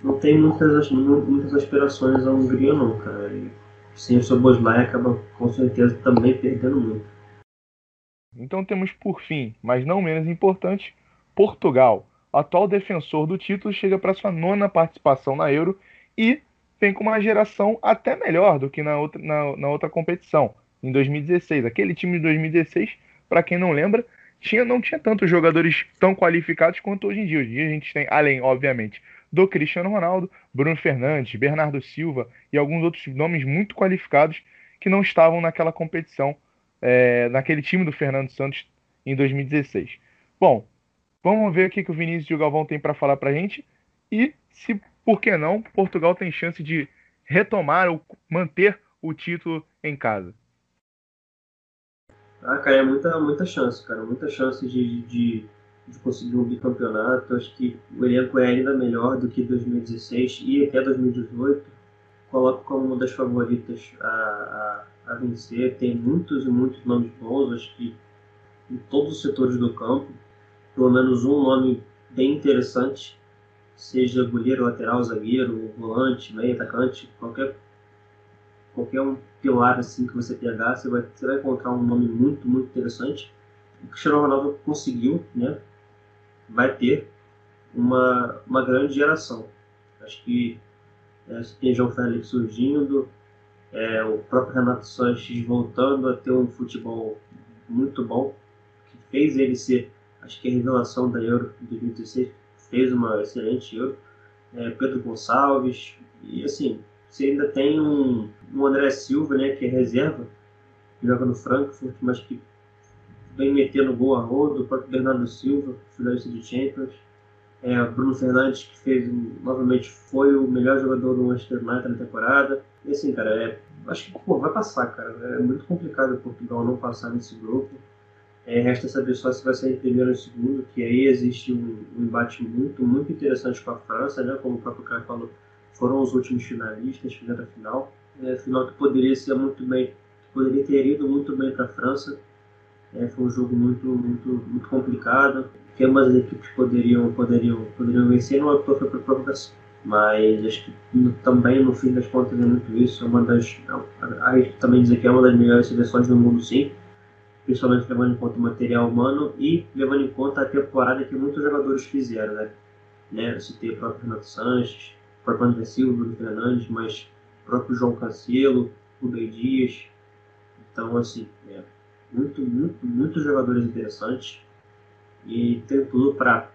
não tem muitas, muitas aspirações a Hungria, não, cara. E sem o Soboslai acaba com certeza também perdendo muito. Então temos por fim, mas não menos importante, Portugal atual defensor do título, chega para sua nona participação na Euro e vem com uma geração até melhor do que na outra, na, na outra competição, em 2016. Aquele time de 2016, para quem não lembra, tinha, não tinha tantos jogadores tão qualificados quanto hoje em dia. Hoje em dia a gente tem, além, obviamente, do Cristiano Ronaldo, Bruno Fernandes, Bernardo Silva e alguns outros nomes muito qualificados que não estavam naquela competição, é, naquele time do Fernando Santos em 2016. Bom, Vamos ver o que, que o Vinícius e o Galvão tem para falar para a gente. E se, por que não, Portugal tem chance de retomar ou manter o título em casa. Ah, cara, é muita, muita chance, cara. Muita chance de, de, de conseguir um bicampeonato. Acho que o elenco é ainda melhor do que 2016 e até 2018. coloco como uma das favoritas a, a, a vencer. Tem muitos e muitos nomes bons, acho que em todos os setores do campo. Pelo menos um nome bem interessante, seja goleiro, lateral, zagueiro, volante, meio atacante, qualquer qualquer um pilar assim que você pegar, você vai, você vai encontrar um nome muito, muito interessante. O Cristiano Ronaldo conseguiu, né? Vai ter uma, uma grande geração. Acho que é, tem João Félix surgindo, é, o próprio Renato Sanches voltando a ter um futebol muito bom, que fez ele ser, acho que a revelação da Euro de 2016, fez uma excelente Euro. É, Pedro Gonçalves, e assim, você ainda tem um, um André Silva, né, que é reserva, que joga no Frankfurt, mas que vem metendo gol a rodo, o próprio Bernardo Silva, finalista de Champions. É, Bruno Fernandes, que fez, novamente, foi o melhor jogador do Manchester United na temporada. E assim, cara, é, acho que pô, vai passar, cara. É muito complicado Portugal não passar nesse grupo. É, resta saber só se vai ser em primeiro ou em segundo, que aí existe um, um embate muito, muito interessante com a França, né? Como o próprio cara falou, foram os últimos finalistas, fizeram a final. É, final que poderia ser muito bem, poderia ter ido muito bem para a França. É, foi um jogo muito, muito, muito complicado. Que ambas as equipes poderiam, poderiam, poderiam vencer, não optou foi para provocação. Mas acho que no, também, no fim das contas, é muito isso. É uma das, a gente também dizer que é uma das melhores seleções do mundo, sim. Principalmente levando em conta o material humano e levando em conta a temporada que muitos jogadores fizeram, né? né? Citei o próprio Renato Sanches, próprio André Silva, Bruno Fernandes, mas o próprio João Cancelo, Rubem Dias. Então, assim, é, muito, muito, muitos jogadores interessantes e tem tudo para,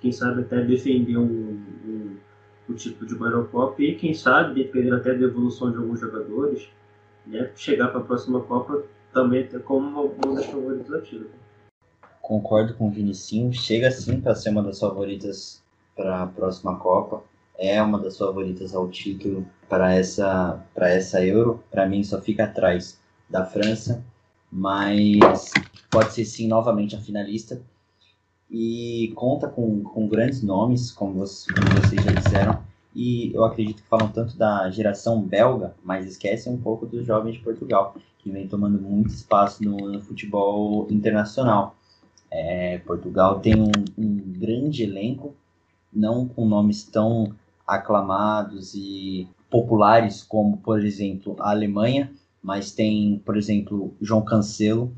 quem sabe, até defender um, um, o título de uma Eurocopa e, quem sabe, dependendo até da evolução de alguns jogadores, né, chegar para a próxima Copa também como uma, uma das favoritas da. Concordo com o Vinicinho, chega sim para ser uma das favoritas para a próxima Copa é uma das favoritas ao título para essa, para essa Euro. Para mim, só fica atrás da França, mas pode ser sim novamente a finalista. E conta com, com grandes nomes, como, como vocês já disseram. E eu acredito que falam tanto da geração belga, mas esquecem um pouco dos jovens de Portugal, que vem tomando muito espaço no, no futebol internacional. É, Portugal tem um, um grande elenco, não com nomes tão aclamados e populares, como, por exemplo, a Alemanha, mas tem, por exemplo, João Cancelo,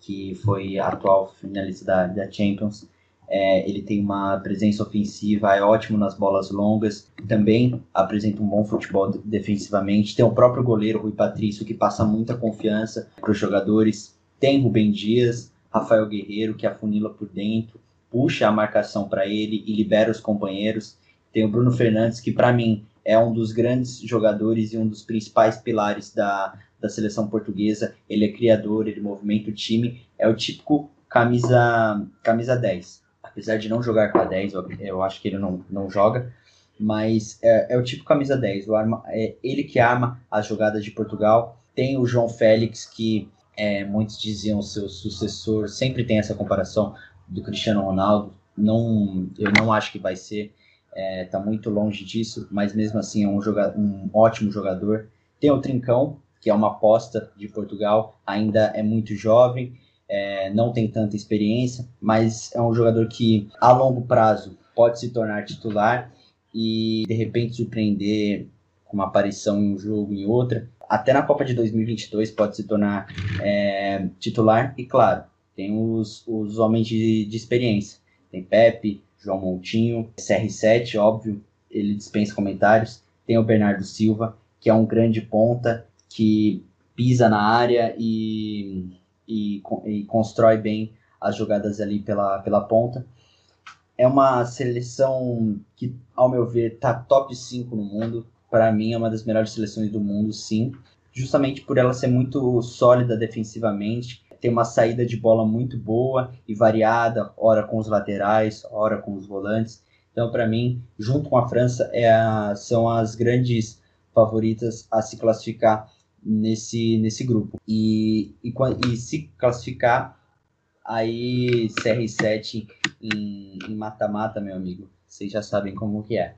que foi atual finalista da, da Champions. É, ele tem uma presença ofensiva, é ótimo nas bolas longas, também apresenta um bom futebol defensivamente. Tem o próprio goleiro Rui Patrício, que passa muita confiança para os jogadores. Tem Rubem Dias, Rafael Guerreiro, que afunila por dentro, puxa a marcação para ele e libera os companheiros. Tem o Bruno Fernandes, que para mim é um dos grandes jogadores e um dos principais pilares da, da seleção portuguesa. Ele é criador, ele movimenta o time, é o típico camisa, camisa 10. Apesar de não jogar com a 10, eu, acho que ele não, não joga, mas é, é o tipo camisa 10. O arma, é ele que arma as jogadas de Portugal. Tem o João Félix, que é, muitos diziam seu sucessor, sempre tem essa comparação do Cristiano Ronaldo. Não, eu não acho que vai ser está é, muito longe disso, mas mesmo assim é um, joga um ótimo jogador. Tem o Trincão, que é uma aposta de Portugal, ainda é muito jovem, é, não tem tanta experiência, mas é um jogador que a longo prazo pode se tornar titular e de repente surpreender com uma aparição em um jogo em outra. Até na Copa de 2022 pode se tornar é, titular e claro, tem os, os homens de, de experiência. Tem Pepe, João Montinho, CR7, óbvio, ele dispensa comentários. Tem o Bernardo Silva, que é um grande ponta, que pisa na área e, e, e constrói bem as jogadas ali pela, pela ponta. É uma seleção que, ao meu ver, tá top 5 no mundo. Para mim, é uma das melhores seleções do mundo, sim. Justamente por ela ser muito sólida defensivamente tem uma saída de bola muito boa e variada, ora com os laterais, ora com os volantes. Então, para mim, junto com a França, é a, são as grandes favoritas a se classificar nesse, nesse grupo. E, e, e se classificar, aí CR7 em mata-mata, meu amigo, vocês já sabem como que é.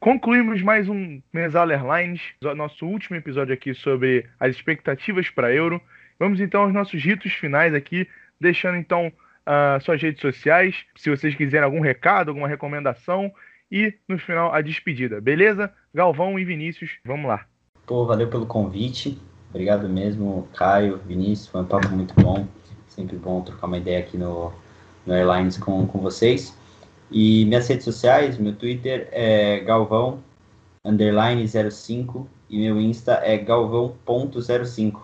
Concluímos mais um Mesala Airlines, nosso último episódio aqui sobre as expectativas para Euro. Vamos então aos nossos ritos finais aqui, deixando então uh, suas redes sociais, se vocês quiserem algum recado, alguma recomendação e no final a despedida, beleza? Galvão e Vinícius, vamos lá. Pô, valeu pelo convite. Obrigado mesmo, Caio, Vinícius, foi um papo muito bom. Sempre bom trocar uma ideia aqui no, no Airlines com, com vocês. E minhas redes sociais, meu Twitter é galvão, underline 05, e meu Insta é galvão.05.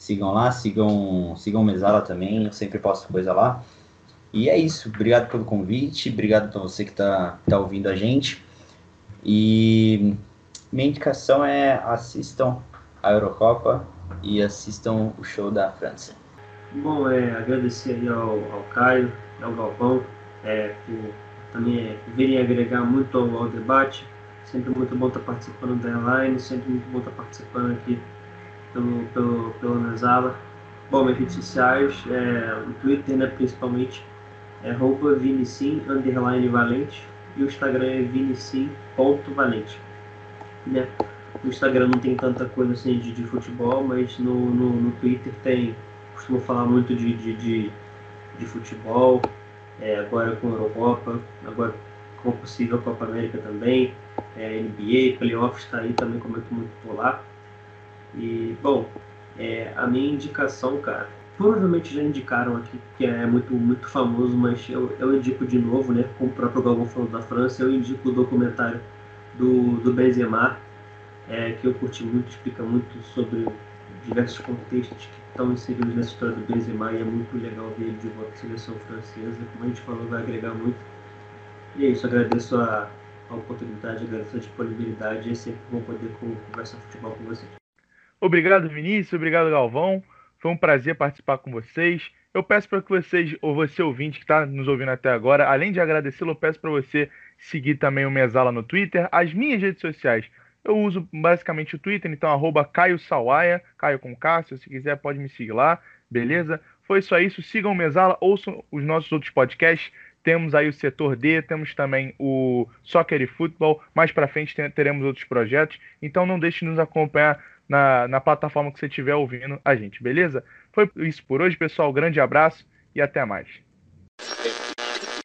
Sigam lá, sigam, sigam Mesala também, eu sempre posto coisa lá. E é isso, obrigado pelo convite, obrigado para você que está tá ouvindo a gente. E minha indicação é assistam a Eurocopa e assistam o show da França. Bom, é, agradecer aí ao, ao Caio, ao Galvão, é, também é, virem agregar muito ao, ao, debate. Sempre muito bom estar participando da airline, sempre muito bom estar participando aqui pelo, pelo, pelo Nasala. Bom, minhas redes sociais, é, o Twitter né, principalmente, é roupa vinicim, underline valente, e o Instagram é vinicim.valente. Né? No Instagram não tem tanta coisa assim de, de futebol, mas no, no, no, Twitter tem. Costumo falar muito de, de, de, de futebol, é, agora com a Eurocopa, agora com a possível Copa América também, é, NBA, playoffs está aí também, comento muito por lá. E, bom, é, a minha indicação, cara, provavelmente já indicaram aqui, que é muito, muito famoso, mas eu, eu indico de novo, né, como o próprio Galvão falou da França, eu indico o documentário do, do Benzema, é, que eu curti muito, explica muito sobre diversos contextos que estão inseridos nessa história do Benzema e é muito legal ver ele de volta à seleção francesa. Como a gente falou, vai agregar muito. E é isso, agradeço a, a oportunidade, agradeço a disponibilidade e é sempre bom poder conversar futebol com vocês. Obrigado, Vinícius, obrigado, Galvão. Foi um prazer participar com vocês. Eu peço para que vocês, ou você ouvinte que está nos ouvindo até agora, além de agradecê-lo, eu peço para você seguir também o Mesala no Twitter, as minhas redes sociais. Eu uso basicamente o Twitter, então arroba Caio Sawaia, Caio com Cássio, se quiser pode me seguir lá, beleza? Foi só isso, sigam o Mesala, ouçam os nossos outros podcasts, temos aí o setor D, temos também o Soccer e Futebol, mais para frente teremos outros projetos, então não deixe de nos acompanhar na, na plataforma que você estiver ouvindo a gente, beleza? Foi isso por hoje, pessoal, grande abraço e até mais.